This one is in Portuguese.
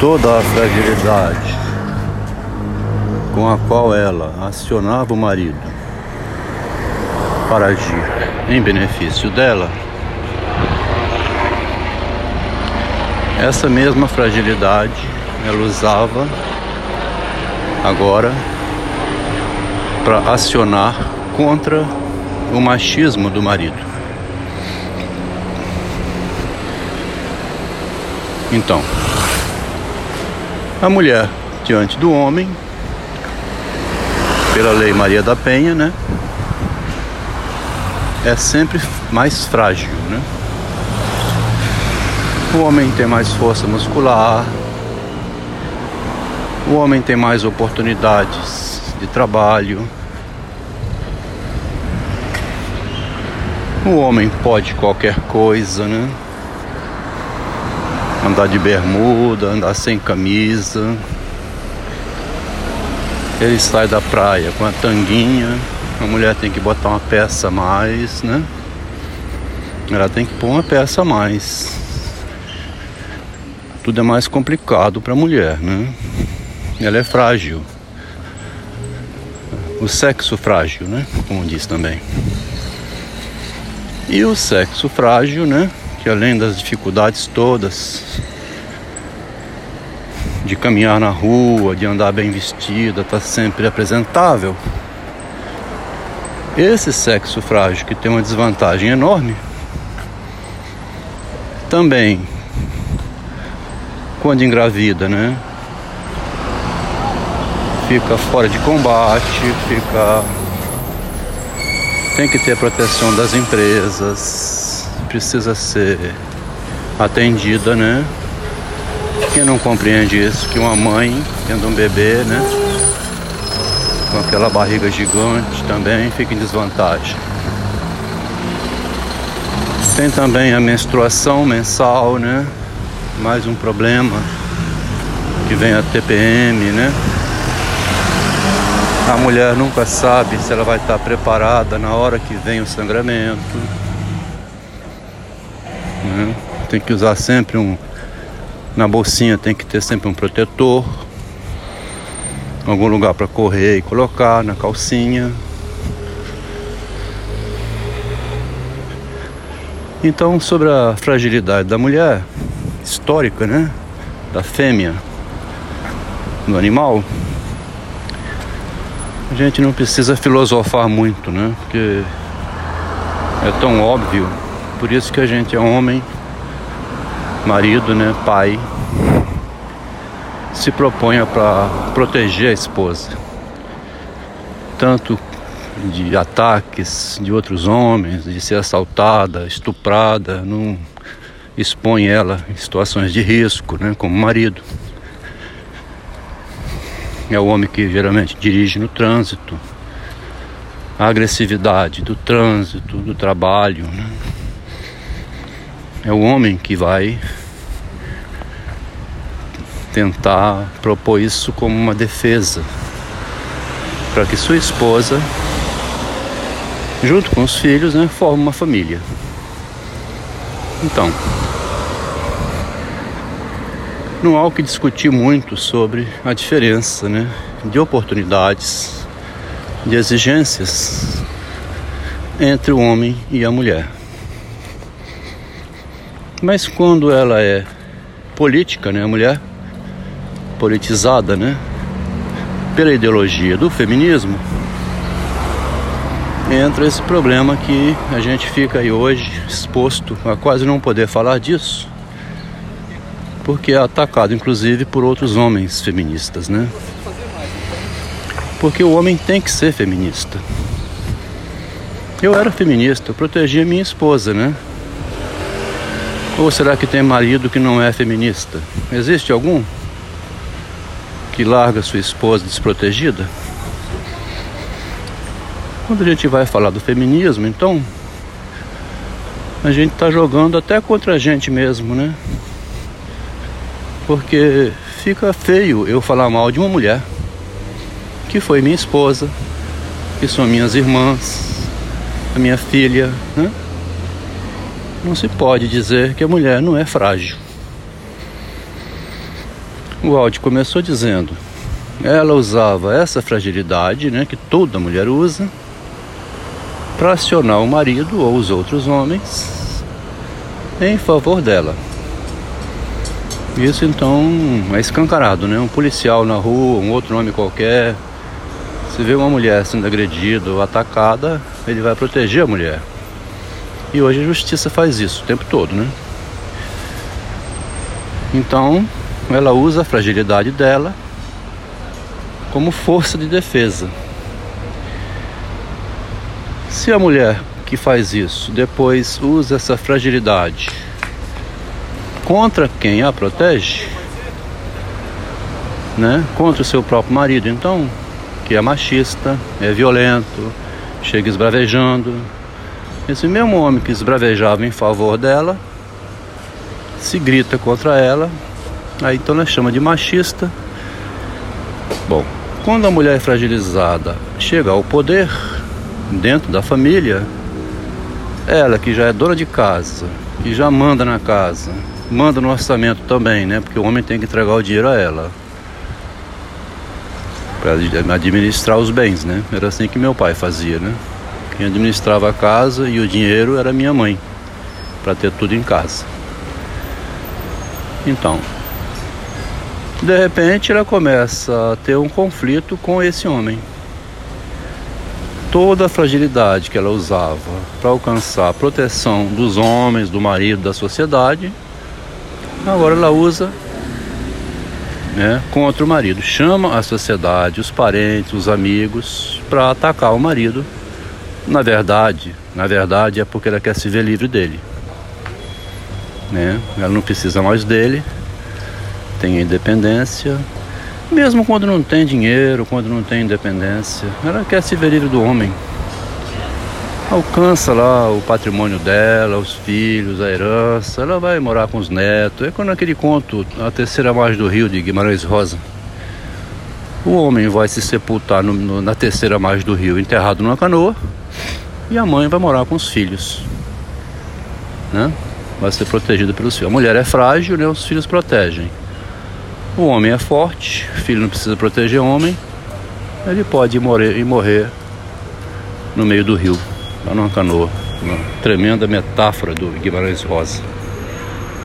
toda a fragilidade com a qual ela acionava o marido para agir em benefício dela, essa mesma fragilidade ela usava agora para acionar contra o machismo do marido. Então, a mulher diante do homem, pela lei Maria da Penha, né? É sempre mais frágil, né? O homem tem mais força muscular, o homem tem mais oportunidades de trabalho. O homem pode qualquer coisa, né? Andar de bermuda, andar sem camisa. Ele sai da praia com a tanguinha, a mulher tem que botar uma peça a mais, né? Ela tem que pôr uma peça a mais. Tudo é mais complicado para a mulher, né? Ela é frágil. O sexo frágil, né? Como diz também. E o sexo frágil, né? Que além das dificuldades todas de caminhar na rua, de andar bem vestida, tá sempre apresentável. Esse sexo frágil que tem uma desvantagem enorme, também quando engravida, né? Fica fora de combate, fica tem que ter proteção das empresas, precisa ser atendida, né? Quem não compreende isso, que uma mãe tendo um bebê, né? Com aquela barriga gigante também fica em desvantagem. Tem também a menstruação mensal, né? Mais um problema que vem a TPM, né? A mulher nunca sabe se ela vai estar preparada na hora que vem o sangramento. Né? Tem que usar sempre um. Na bolsinha tem que ter sempre um protetor. Algum lugar para correr e colocar na calcinha. Então, sobre a fragilidade da mulher, histórica, né? Da fêmea, do animal, a gente não precisa filosofar muito, né? Porque é tão óbvio por isso que a gente é homem, marido, né, pai, se propõe para proteger a esposa, tanto de ataques de outros homens, de ser assaltada, estuprada, não expõe ela em situações de risco, né, como marido. É o homem que geralmente dirige no trânsito, a agressividade do trânsito, do trabalho, né? É o homem que vai tentar propor isso como uma defesa para que sua esposa, junto com os filhos, né, forme uma família. Então, não há o que discutir muito sobre a diferença né, de oportunidades, de exigências entre o homem e a mulher. Mas quando ela é política, né, a mulher politizada, né, pela ideologia do feminismo, entra esse problema que a gente fica aí hoje exposto a quase não poder falar disso, porque é atacado inclusive por outros homens feministas, né? Porque o homem tem que ser feminista. Eu era feminista, eu protegia minha esposa, né? Ou será que tem marido que não é feminista? Existe algum que larga sua esposa desprotegida? Quando a gente vai falar do feminismo, então a gente está jogando até contra a gente mesmo, né? Porque fica feio eu falar mal de uma mulher que foi minha esposa, que são minhas irmãs, a minha filha, né? Não se pode dizer que a mulher não é frágil. O áudio começou dizendo: ela usava essa fragilidade, né, que toda mulher usa, para acionar o marido ou os outros homens em favor dela. Isso então é escancarado, né? Um policial na rua, um outro nome qualquer, se vê uma mulher sendo agredida ou atacada, ele vai proteger a mulher. E hoje a justiça faz isso o tempo todo, né? Então, ela usa a fragilidade dela como força de defesa. Se a mulher que faz isso depois usa essa fragilidade contra quem a protege, né? Contra o seu próprio marido, então, que é machista, é violento, chega esbravejando. Esse mesmo homem que esbravejava em favor dela, se grita contra ela, aí então ela chama de machista. Bom, quando a mulher é fragilizada chega ao poder dentro da família, ela que já é dona de casa, que já manda na casa, manda no orçamento também, né? Porque o homem tem que entregar o dinheiro a ela para administrar os bens, né? Era assim que meu pai fazia, né? Quem administrava a casa e o dinheiro era minha mãe, para ter tudo em casa. Então, de repente ela começa a ter um conflito com esse homem. Toda a fragilidade que ela usava para alcançar a proteção dos homens, do marido, da sociedade, agora ela usa né, contra o marido. Chama a sociedade, os parentes, os amigos para atacar o marido. Na verdade, na verdade é porque ela quer se ver livre dele. Né? Ela não precisa mais dele, tem independência, mesmo quando não tem dinheiro, quando não tem independência, ela quer se ver livre do homem. Alcança lá o patrimônio dela, os filhos, a herança, ela vai morar com os netos. É quando aquele conto, a terceira margem do rio de Guimarães Rosa. O homem vai se sepultar no, no, na terceira margem do rio, enterrado numa canoa, e a mãe vai morar com os filhos. Né? Vai ser protegida pelos filhos. A mulher é frágil, né? os filhos protegem. O homem é forte, o filho não precisa proteger o homem, ele pode ir morrer, ir morrer no meio do rio, lá numa canoa. Uma tremenda metáfora do Guimarães Rosa.